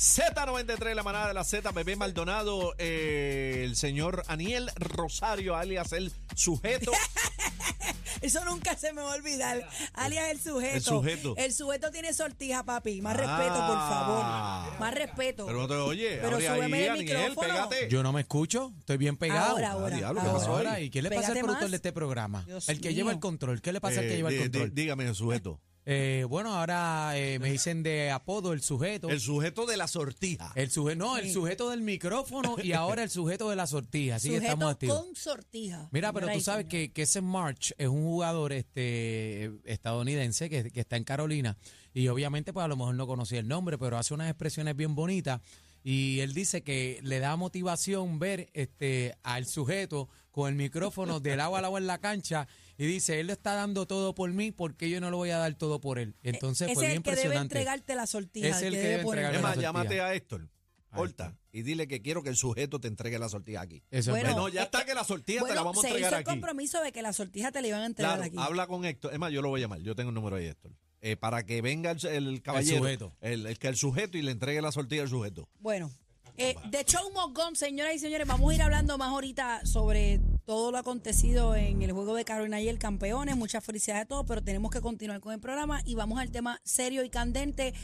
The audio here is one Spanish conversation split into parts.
Z93, la manada de la Z, Bebé Maldonado, eh, el señor Aniel Rosario, alias el sujeto. Eso nunca se me va a olvidar. Alias el sujeto. El sujeto. El sujeto tiene sortija, papi. Más respeto, por favor. Ah. Más respeto. Pero no te oye, Pero súbeme ahí, el micrófono. pégate. Yo no me escucho, estoy bien pegado. Ahora, ahora. Ah, diablo, ¿qué pasó? Ahora, ¿y qué le pasa Pégate al productor más. de este programa? Dios el que mío. lleva el control. ¿Qué le pasa al que Eh, lleva el control? dígame, el sujeto. Eh, bueno, ahora eh, me dicen de apodo el sujeto. El sujeto de la sortija. El sujeto, no, el sujeto del micrófono y ahora el sujeto de la sortija. Así que estamos activos. con sortija. Mira, pero tú sabes que ese March es un jugador este estadounidense que, que está en Carolina y obviamente pues a lo mejor no conocía el nombre, pero hace unas expresiones bien bonitas y él dice que le da motivación ver este al sujeto con el micrófono del agua al agua en la cancha y dice, él lo está dando todo por mí porque yo no lo voy a dar todo por él. Entonces Ese fue es bien el que debe entregarte la sortija. Es el que debe entregarle Es la más, sortija. llámate a Héctor. Horta, y dile que quiero que el sujeto te entregue la sortija aquí. Eso es Bueno, no, verdad. ya eh, está que la sortija te Bueno, la vamos a se hizo entregar el aquí. compromiso de que la sortija te la iban a entregar Claro, aquí. habla con Héctor. Es más, yo lo voy a llamar. Yo tengo el número ahí, Héctor. Eh, para que venga el, el caballero. sujeto. El, el el sujeto y le entregue la sortija al sujeto. Bueno, eh, de Show Must Go on, señoras y señores, vamos a ir hablando más ahorita sobre todo lo acontecido en el juego de Carolina y el campeones. Muchas felicidades a todos, pero tenemos que continuar con el programa y vamos al tema serio y candente.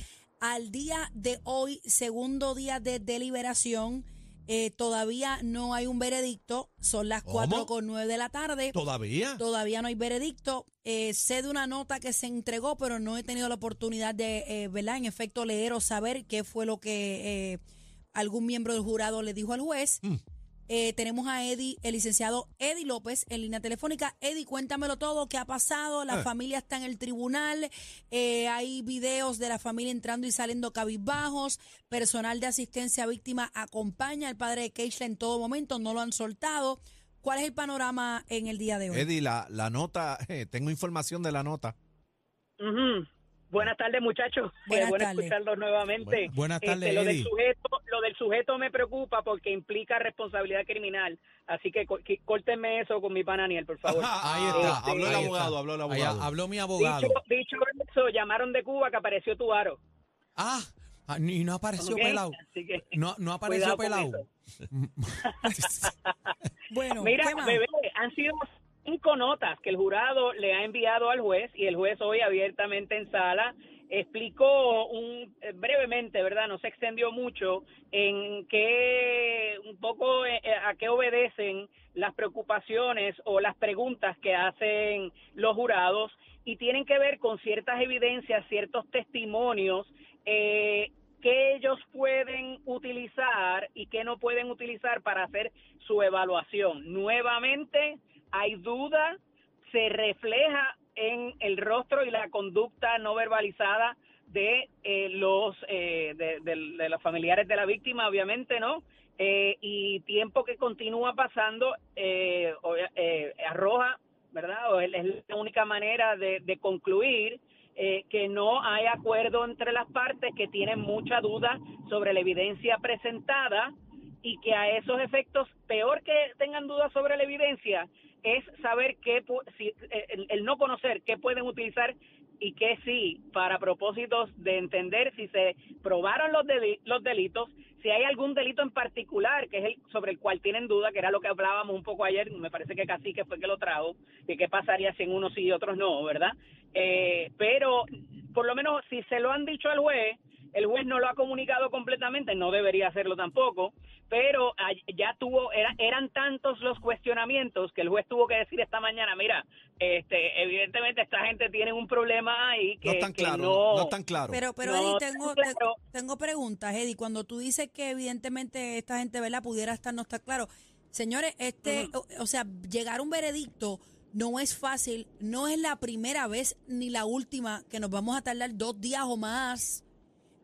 Al día de hoy, segundo día de deliberación, eh, todavía no hay un veredicto. Son las. 4 con 9 de la tarde. ¿Todavía? Todavía no hay veredicto. Eh, sé de una nota que se entregó, pero no he tenido la oportunidad de, eh, ¿verdad? En efecto, leer o saber qué fue lo que eh, algún miembro del jurado le dijo al juez. Mm. Eh, tenemos a Eddie, el licenciado Eddie López, en línea telefónica. Eddie, cuéntamelo todo, qué ha pasado. La Eh. familia está en el tribunal. eh, hay videos de la familia entrando y saliendo cabizbajos. Personal de asistencia a víctima acompaña al padre de Keishla en todo momento. No lo han soltado. ¿Cuál es el panorama en el día de hoy? Eddie, la, la nota, eh, tengo información de la nota. Ujú. Buenas tardes, muchachos. Buenas Qué bueno tardes. escucharlos nuevamente. Bu- buenas tardes, Este, lo, del sujeto, lo del sujeto me preocupa porque implica responsabilidad criminal. Así que que- córtenme eso con mi pana Aniel, por favor. Ahí Este, está. habló el ahí abogado, está. habló el Ahí abogado. habló mi abogado. Dicho, dicho eso, llamaron de Cuba que apareció tu aro. Ah, ah, y no apareció pelado. No, no apareció pelado. Bueno, Mira, ¿qué más? bebé, han sido cinco notas que el jurado le ha enviado al juez y el juez hoy abiertamente en sala explicó un eh, brevemente, ¿verdad? No se extendió mucho en qué un poco eh, a qué obedecen las preocupaciones o las preguntas que hacen los jurados y tienen que ver con ciertas evidencias, ciertos testimonios eh, que ellos pueden utilizar y que no pueden utilizar para hacer su evaluación. Nuevamente, hay duda, se refleja en el rostro y la conducta no verbalizada de eh, los eh, de, los familiares de la víctima, obviamente, ¿no? Eh, y tiempo que continúa pasando eh, eh, arroja, ¿verdad? O es la única manera de, de concluir que no hay acuerdo entre las partes, que tienen mucha duda sobre la evidencia presentada y que a esos efectos, peor que tengan dudas sobre la evidencia, es saber qué, si, eh, el, el no conocer qué pueden utilizar y qué sí, para propósitos de entender si se probaron los, deli- los delitos, si hay algún delito en particular que es el sobre el cual tienen duda, que era lo que hablábamos un poco ayer, me parece que casi que fue que lo trajo, de qué pasaría si en unos sí y otros no, ¿verdad? Eh, pero por lo menos si se lo han dicho al juez, El juez no lo ha comunicado completamente, no debería hacerlo tampoco, pero ya tuvo, era- eran tantos los cuestionamientos que el juez tuvo que decir esta mañana, mira, este, evidentemente esta gente tiene un problema ahí que No están que claro, no, no están claro. Pero, pero No, Eddie, tengo, claro. tengo preguntas, Eddie. Cuando tú dices que evidentemente esta gente, ¿verdad? Pudiera estar, no está claro. Señores, este, o, o sea, llegar a un veredicto no es fácil. No es la primera vez ni la última que nos vamos a tardar dos días o más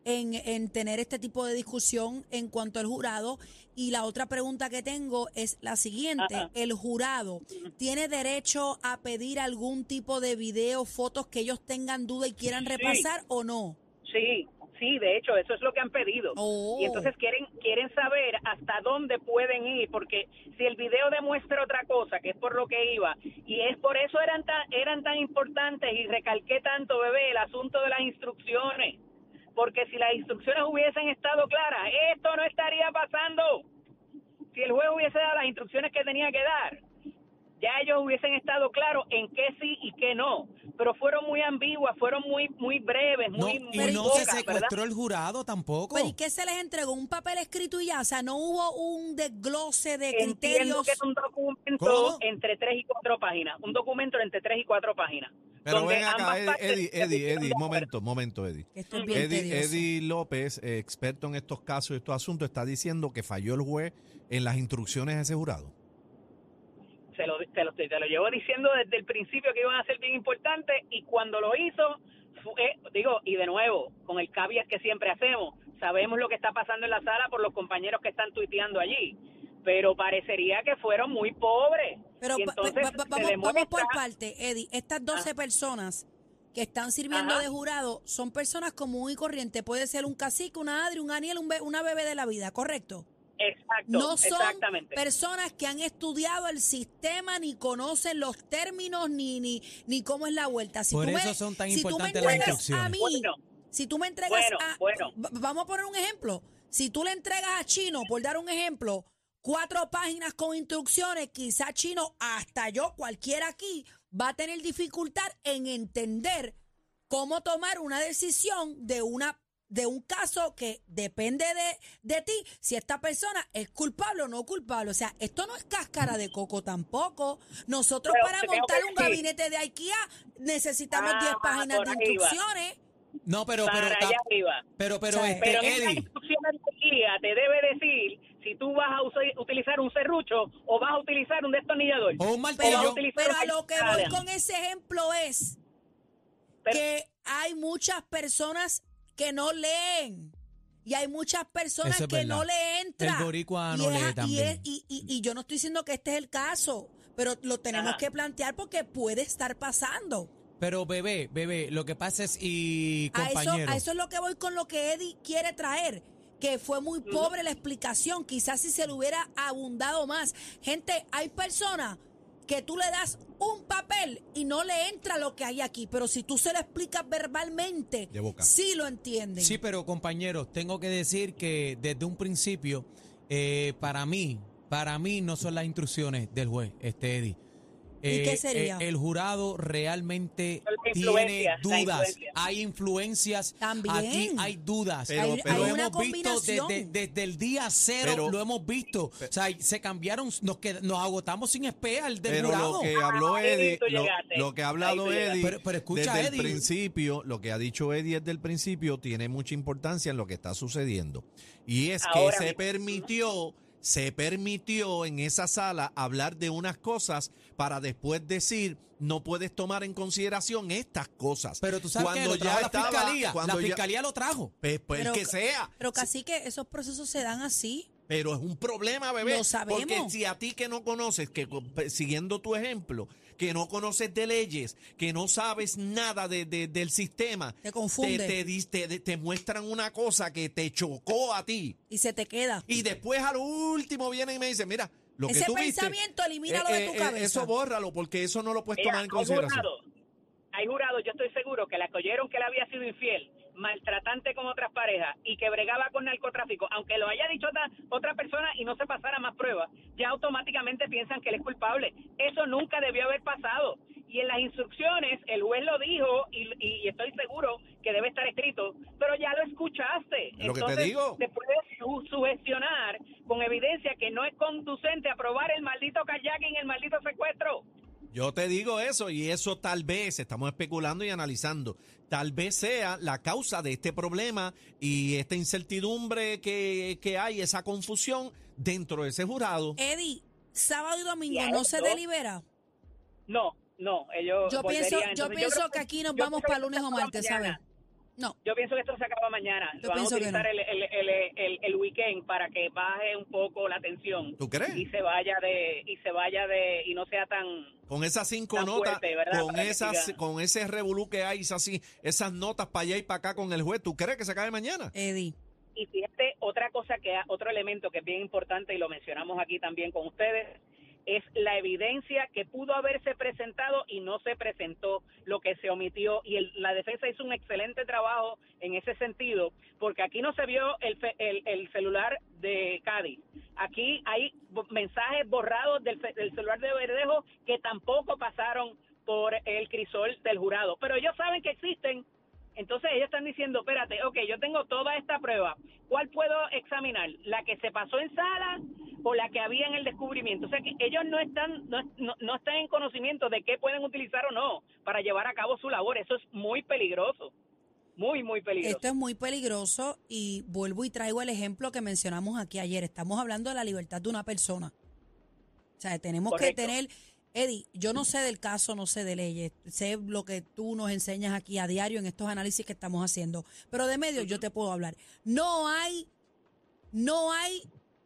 en, en tener este tipo de discusión en cuanto al jurado. Y la otra pregunta que tengo es la siguiente. Ajá. ¿El jurado tiene derecho a pedir algún tipo de video, fotos que ellos tengan duda y quieran Sí. repasar o no? Sí, sí, de hecho, eso es lo que han pedido. Oh. Y entonces quieren quieren saber hasta dónde pueden ir, porque si el video demuestra otra cosa, que es por lo que iba, y es por eso eran tan, eran tan importantes, y recalqué tanto, bebé, el asunto de las instrucciones, porque si las instrucciones hubiesen estado claras, esto no estaría pasando. Si el juez hubiese dado las instrucciones que tenía que dar, ya ellos hubiesen estado claros en qué sí y qué no, pero fueron muy ambiguas, fueron muy muy breves, No, muy, y muy no pocas, se ¿verdad? secuestró el jurado tampoco. Pero ¿y qué se les entregó? ¿Un papel escrito y ya? O sea, no hubo un desglose de Entiendo criterios. que es un documento ¿Cómo? entre tres y cuatro páginas, un documento entre tres y cuatro páginas. Pero ven acá, Eddie, Eddie, Eddie, momento, momento, Eddie. Que esto es bien Eddie. Eddie López, eh, experto en estos casos y estos asuntos, está diciendo que falló el juez en las instrucciones de ese jurado. Se lo, te, lo, te lo llevo diciendo desde el principio que iban a ser bien importantes y cuando lo hizo, fue, digo, y de nuevo, con el caveat que siempre hacemos, sabemos lo que está pasando en la sala por los compañeros que están tuiteando allí, pero parecería que fueron muy pobres. Pero va- entonces va- va- se vamos, por parte, Eddie. Estas 12 personas que están sirviendo Ajá. de jurado son personas común y corriente. Puede ser un cacique, una Adri, un Aniel, un be- una bebé de la vida, ¿correcto? Exacto, No son exactamente. personas que han estudiado el sistema ni conocen los términos ni ni ni cómo es la vuelta. Si Por tú eso me, son tan si tú me importantes las entregas a mí, Bueno. si tú me entregas Bueno, a bueno. vamos a poner un ejemplo. Si tú le entregas a Chino, por dar un ejemplo, cuatro páginas con instrucciones, quizá Chino, hasta yo, cualquiera aquí, va a tener dificultad en entender cómo tomar una decisión de una de un caso que depende de, de ti si esta persona es culpable o no culpable. O sea, esto no es cáscara de coco tampoco. Nosotros Pero para montar un sí. gabinete de IKEA necesitamos Ah, 10 páginas por de instrucciones. No, pero, pero, arriba. pero, pero, O sea, este, Pero en esa Eddie, instrucción de guía te debe decir si tú vas a usa- utilizar un serrucho o vas a utilizar un destornillador. o un martillo. utilizar Pero a lo que voy con ese ejemplo es Pero- que hay muchas personas que no leen. Y hay muchas personas es que verdad. no le entra. El boricua Y no es- lee y es- Y, y- y yo no estoy diciendo que este es el caso, pero lo tenemos Ajá. que plantear porque puede estar pasando. Pero bebé, bebé, lo que pasa es, y A eso, compañero, a eso es lo que voy con lo que Eddie quiere traer. Que fue muy pobre la explicación. Quizás si se le hubiera abundado más. Gente, hay personas que tú le das un papel y no le entra lo que hay aquí. Pero si tú se lo explicas verbalmente, De boca. sí lo entienden. Sí, pero compañeros, tengo que decir que desde un principio, eh, para mí, para mí no son las instrucciones del juez, este Eddie. ¿Y qué sería? eh, el jurado realmente tiene dudas. Hay influencias. También. Aquí hay dudas. Pero- lo hay una hemos visto desde, desde el día cero. Pero- lo hemos visto. o sea, se cambiaron, nos, qued- nos agotamos sin espear del Pero jurado. lo que habló Ahí Eddie, lo, que ha hablado. Eddie Pero- pero escucha, desde Eddie. el principio, lo que ha dicho Eddie desde el principio tiene mucha importancia en lo que está sucediendo. Y es Ahora que se mismo. permitió, se permitió en esa sala hablar de unas cosas para después decir no puedes tomar en consideración estas cosas. Pero tú sabes que Cuando lo trajo la estaba- fiscalía. cuando La ya- fiscalía lo trajo. pues, pues Pero- que sea. Pero casi que esos procesos se dan así. Pero es un problema, bebé. Lo sabemos. Porque si a ti que no conoces, que siguiendo tu ejemplo, que no conoces de leyes, que no sabes nada de, de- del sistema, Te confunde. Te, te te- te muestran una cosa que te chocó a ti. Y se te queda. Y después al último vienen y me dicen, mira, lo que Ese tú viste, pensamiento elimínalo de tu cabeza. Eso bórralo, porque eso no lo puedes Mira, tomar en hay consideración. jurados, hay jurados, yo estoy seguro que la oyeron que él había sido infiel, maltratante con otras parejas y que bregaba con narcotráfico, aunque lo haya dicho otra, otra persona y no se pasara más pruebas, ya automáticamente piensan que él es culpable. Eso nunca debió haber pasado. Y en las instrucciones el juez lo dijo y, y estoy seguro que debe estar escrito, pero ya lo escuchaste. Es lo que te Entonces, digo. Te puedes su- sugestionar con evidencia que no es conducente aprobar el maldito kayaking, el maldito secuestro. Yo te digo eso y eso tal vez, estamos especulando y analizando, tal vez sea la causa de este problema y esta incertidumbre que, que hay, esa confusión dentro de ese jurado. Eddie, sábado y domingo no se delibera. No, no, ellos Yo pienso, yo pienso creo que aquí nos yo vamos para que lunes o martes. ¿sabes? No. Yo pienso que esto se acaba mañana. Yo Van a pienso que utilizar no. el, el, el, el, el weekend para que baje un poco la tensión. ¿Tú crees? Y se vaya de y se vaya de y no sea tan Con esas cinco notas, con Para esas, con ese revolú que hay, esas, esas notas para allá y para acá con el juez, ¿tú crees que se acabe mañana? Eddie. Y fíjate, otra cosa que, otro elemento que es bien importante y lo mencionamos aquí también con ustedes, es la evidencia que pudo haberse presentado y no se presentó, lo que se omitió. Y el- la defensa hizo un excelente trabajo en ese sentido, porque aquí no se vio el, el, el celular de Cádiz. Aquí hay mensajes borrados del, del celular de Verdejo que tampoco pasaron por el crisol del jurado. Pero ellos saben que existen entonces ellos están diciendo, espérate, ok, yo tengo toda esta prueba, ¿cuál puedo examinar? ¿La que se pasó en sala o la que había en el descubrimiento? O sea que ellos no están, no, no, no están en conocimiento de qué pueden utilizar o no para llevar a cabo su labor. Eso es muy peligroso, muy, muy peligroso. Esto es muy peligroso y vuelvo y traigo el ejemplo que mencionamos aquí ayer. Estamos hablando de la libertad de una persona. O sea, tenemos Correcto. que tener, Eddie, yo no sé del caso, no sé de leyes, sé lo que tú nos enseñas aquí a diario en estos análisis que estamos haciendo, pero de medio yo te puedo hablar. No hay, no hay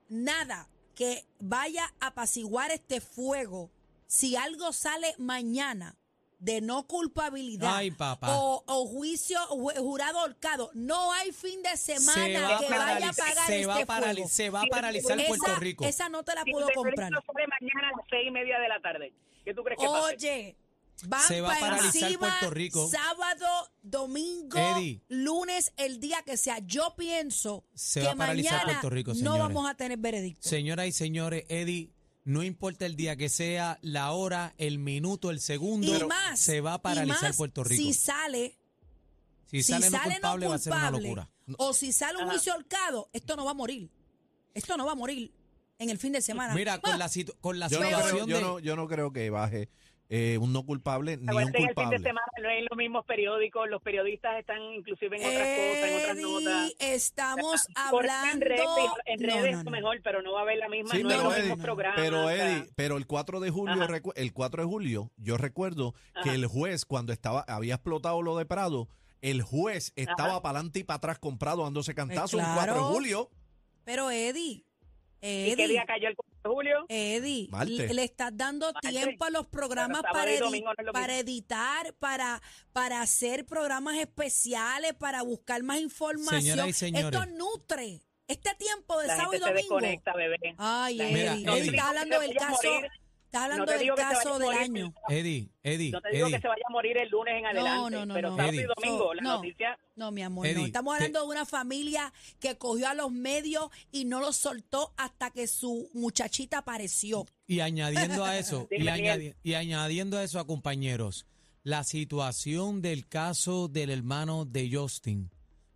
nada que vaya a apaciguar este fuego si algo sale mañana de no culpabilidad Ay, papá. o, o juicio ju- jurado ahorcado. No hay fin de semana se va, a que vaya a apagar se va a este parali- fuego. se va a paralizar esa- Puerto Rico. Esa no te la puedo comprar. mañana a las seis y media de la tarde. ¿Qué tú crees que pase? Van Se va a pa' paralizar encima Puerto Rico. sábado, domingo, Eddie. lunes, el día que sea. Yo pienso Se que va a paralizar mañana Puerto Rico, no señores. vamos a tener veredicto. Señoras y señores, Eddie, no importa el día que sea, la hora, el minuto, el segundo, y más, se va a y paralizar más, Puerto Rico. Si sale, si si sale, no sale culpable, no va a ser una locura. o si sale un Ajá. juicio holcado, esto no va a morir. Esto no va a morir en el fin de semana. Mira, con la, situ- con la Yo no, situación creo, yo, de... no, yo no creo que baje eh, un no culpable ni un Acuérdate que el fin de culpable. semana no es en los mismos periódicos, los periodistas están inclusive en otras cosas, en otras notas. Estamos hablando. En redes, en No, redes no, no. mejor, pero no va a haber la misma, Sí, no pero los Eddie, mismos programas. Pero o sea, Eddie, pero el 4 de julio, Ajá. el 4 de julio, yo recuerdo que el juez cuando estaba había explotado lo de Prado, el juez estaba para adelante y para atrás comprado dándose cantazo Pues el 4 de claro. julio. Pero Eddie, ¿Y qué Eddie, día cayó el 4 de julio? Eddie, le, estás dando tiempo a los programas para, edi- domingo no editar, para, para hacer programas especiales, para buscar más información. Y. Esto nutre. Este tiempo de La sábado gente y se domingo. desconecta, bebé. Ay, La Eddie, Mira, Eddie, Eddie. estás hablando del caso, morir. Estás hablando No te del que caso a del morir. año. Eddie, Eddie, No te digo Eddie. que se vaya a morir el lunes en adelante, no, no, pero no. sábado Eddie. y domingo, la No. noticia... No, mi amor, no. Estamos te- hablando de una familia que cogió a los medios y no los soltó hasta que su muchachita apareció. Y añadiendo a eso, y, Dime, añadi- y añadiendo a eso a compañeros, la situación del caso del hermano de Justin,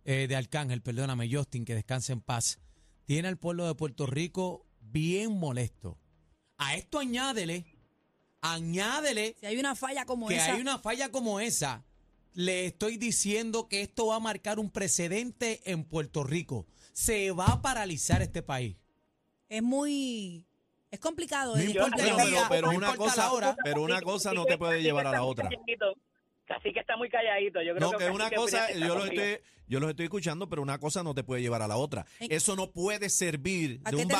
eh, de Arcángel, perdóname, Justin, que descanse en paz, tiene al pueblo de Puerto Rico bien molesto. A esto añádele, añádele Si hay una falla como que esa, hay una falla como esa, le estoy diciendo que esto va a marcar un precedente en Puerto Rico. Se va a paralizar este país. es muy... Es complicado. No Eddie. importa Pero, pero- pero no una importa cosa, la hora. pero una cosa no te puede llevar a la otra. Así que está muy calladito. Yo creo No, que una Cacique cosa, yo los estoy, yo los estoy escuchando, pero una cosa no te puede llevar a la otra. ¿En- Eso no puede servir ¿A de un te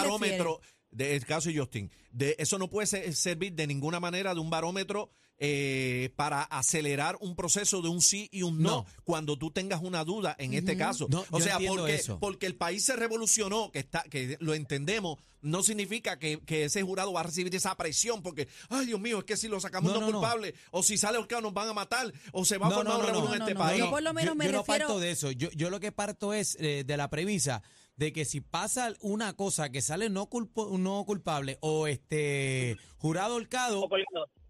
barómetro, del caso de Justin, de, eso no puede ser- servir de ninguna manera de un barómetro eh, para acelerar un proceso de un sí y un no, No. cuando tú tengas una duda en este caso. No, o sea, porque, eso. porque el país se revolucionó, que está, que lo entendemos, no significa que, que ese jurado va a recibir esa presión, porque, ay Dios mío, es que si lo sacamos No, no, no, no. culpable, o si sale ahorcado nos van a matar, o se va a No, formar no, un no, no, en no, este no, país. yo por lo menos yo, me yo no refiero- parto de eso. Yo, yo lo que parto es eh, de la premisa de que si pasa una cosa que sale no culpo- no culpable o este jurado holcado,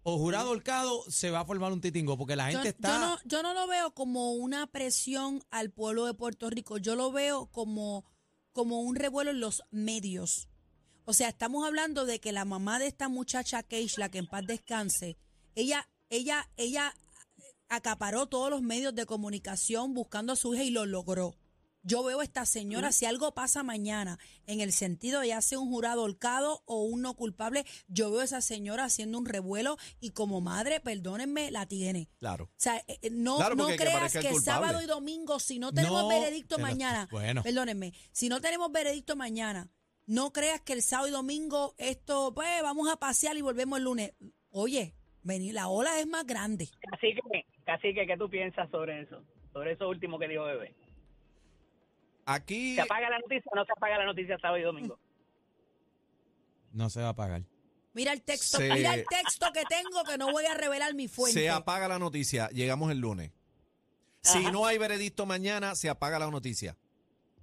O jurado holcado, se va a formar un titingo, porque la Yo, gente yo está... no, yo no lo veo como una presión al pueblo de Puerto Rico, yo lo veo como, como un revuelo en los medios. O sea, estamos hablando de que la mamá de esta muchacha Keishla, que en paz descanse, ella, ella, ella acaparó todos los medios de comunicación buscando a su hija y lo logró. Yo veo a esta señora, si algo pasa mañana, en el sentido de ya sea un jurado holcado o un no culpable, yo veo a esa señora haciendo un revuelo y como madre, perdónenme, la tiene. Claro. O sea, eh, eh, no, Claro, no porque que creas parezca el que culpable. sábado y domingo, si no tenemos No, veredicto pero- mañana, bueno. perdónenme, si no tenemos veredicto mañana, no creas que el sábado y domingo esto, pues vamos a pasear y volvemos el lunes. Oye, vení, la ola es más grande. Así que, así que, ¿qué tú piensas sobre eso? Sobre eso último que dijo Bebé. Aquí ¿Se apaga la noticia o no se apaga la noticia sábado y domingo? No se va a pagar. Mira el texto, Se- mira el texto que tengo que no voy a revelar mi fuente. se apaga la noticia, llegamos el lunes. Si no hay veredicto mañana, se apaga la noticia.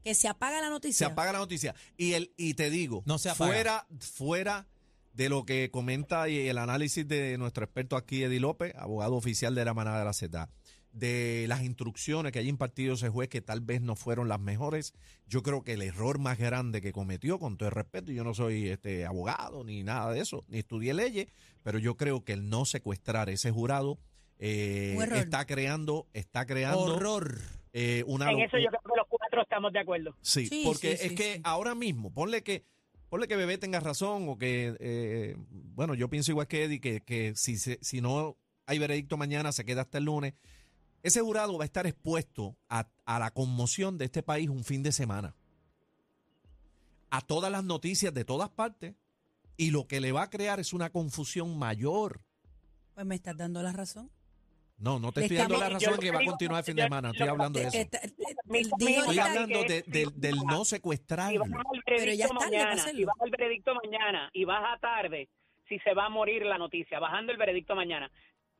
que se apaga la Se noticia. apaga la noticia. Y el y te digo, No se apaga. fuera fuera de lo que comenta y el análisis de nuestro experto aquí Eddie López, abogado oficial de la manada de la Z, de las instrucciones que haya impartido ese juez que tal vez no fueron las mejores, yo creo que el error más grande que cometió, con todo el respeto, y yo no soy este abogado ni nada de eso, ni estudié leyes, pero yo creo que el no secuestrar ese jurado eh, está creando, está creando Horror. eh, una En eso yo creo que los cuatro estamos de acuerdo. Sí, Sí, porque sí, es sí, que sí. ahora mismo, ponle que, ponle que Bebé tenga razón o que, eh, bueno, yo pienso igual que Eddie, que, que si, se- si no hay veredicto mañana, se queda hasta el lunes. Ese jurado va a estar expuesto a, a la conmoción de este país un fin de semana. A todas las noticias de todas partes. Y lo que le va a crear es una confusión mayor. Pues me estás dando la razón. No, no te estoy dando la razón que va a continuar el fin de semana. Estoy hablando de eso. Estoy hablando de- del- no Pero ya mañana, hacerlo. si vas al veredicto mañana y vas a tarde, si se va a morir la noticia, bajando el veredicto mañana.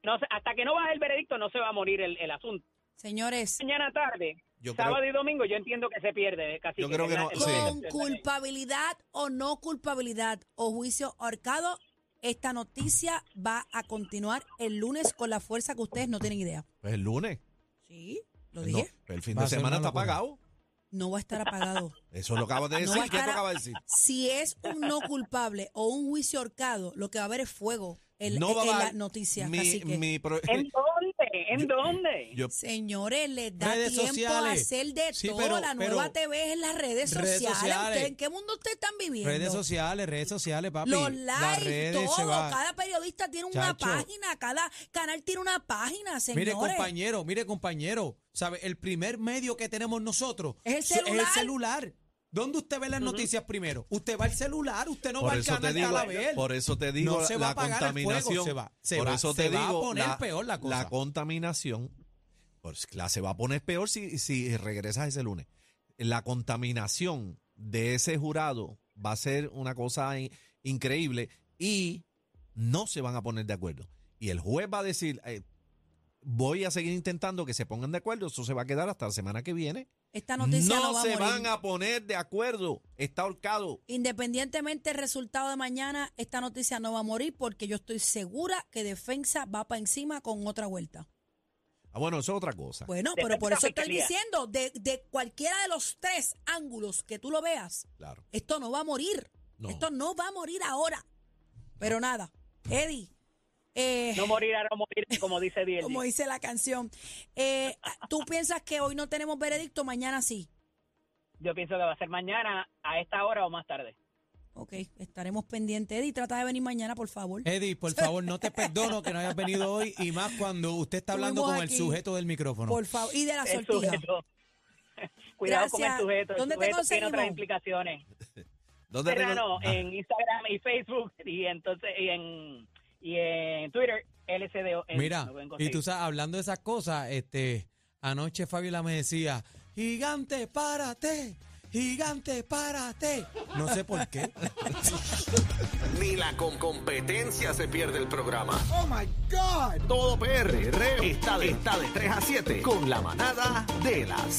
No se- hasta que no baje el veredicto no se va a morir el, el asunto. Señores, Mañana tarde, Yo creo- sábado y domingo, yo entiendo que se pierde. Casi Yo creo que no, sí. con culpabilidad o no culpabilidad o juicio ahorcado, esta noticia va a continuar el lunes con la fuerza que ustedes no tienen idea. Pues el lunes. Sí, lo No, dije. el fin Va de semana está apagado. No va a estar apagado. Eso lo acabas de No decir. a ¿Qué a- acabas de decir? Si es un no culpable o un juicio ahorcado, lo que va a haber es fuego en, No va a en haber- las noticias. Mi, así que, mi pro- ¿En dónde? ¿En dónde? yo- señores, les da Redes tiempo a hacer de Sí, todo. pero- la nueva pero- TV es en las redes Redes sociales. sociales. ¿Ustedes ¿En qué mundo ustedes están viviendo? Redes sociales, redes sociales, papi. Los likes, se todo. va. Cada periodista tiene una página, cada canal tiene una página, señores. Mire, compañero, mire, compañero. ¿Sabe? El primer medio que tenemos nosotros Es el el celular. ¿Dónde usted ve las noticias primero? Usted va al celular, usted no va al canal digo, a ver. por eso te digo No se va la a el fuego, contaminación. se va- se por va- eso se te va a digo poner peor la cosa. contaminación, pues la se va a poner peor si, si regresas ese lunes. La contaminación de ese jurado va a ser una cosa in- increíble y no se van a poner de acuerdo. Y el juez va a decir, eh, voy a seguir intentando que se pongan de acuerdo, eso se va a quedar hasta la semana que viene. Esta noticia no, no va se a morir. van a poner de acuerdo, está ahorcado. Independientemente del resultado de mañana, esta noticia no va a morir porque yo estoy segura que defensa va para encima con otra vuelta. Ah, bueno, eso es otra cosa. Bueno, pero por eso estoy diciendo, de, de cualquiera de los tres ángulos que tú lo veas, Claro. esto no va a morir. No. Esto no va a morir ahora. Pero nada, Eddie, eh, No morir a no morir, como dice Diel. como dice la canción, eh, ¿tú piensas que hoy no tenemos veredicto, mañana sí? Yo pienso que va a ser mañana a esta hora o más tarde. Ok, estaremos pendientes. Eddie, trata de venir mañana, por favor. Eddie, por favor, no te perdono que no hayas venido hoy y más cuando usted está hablando con el sujeto del micrófono. Por favor. Y de la El sortija. sujeto. Cuidado con el sujeto. El ¿Dónde te sujeto tiene conseguimos? otras implicaciones. ¿Dónde te- Ah, en Instagram y Facebook y entonces y en y en Twitter LCDO. Mira, y tú sabes, hablando de esas cosas, este, anoche Fabiola me decía, gigante, párate, gigante, párate. No sé por qué. Ni la con competencia se pierde el programa. Oh my God. Todo PR está de, está de 3 a 7 con la manada de la Z.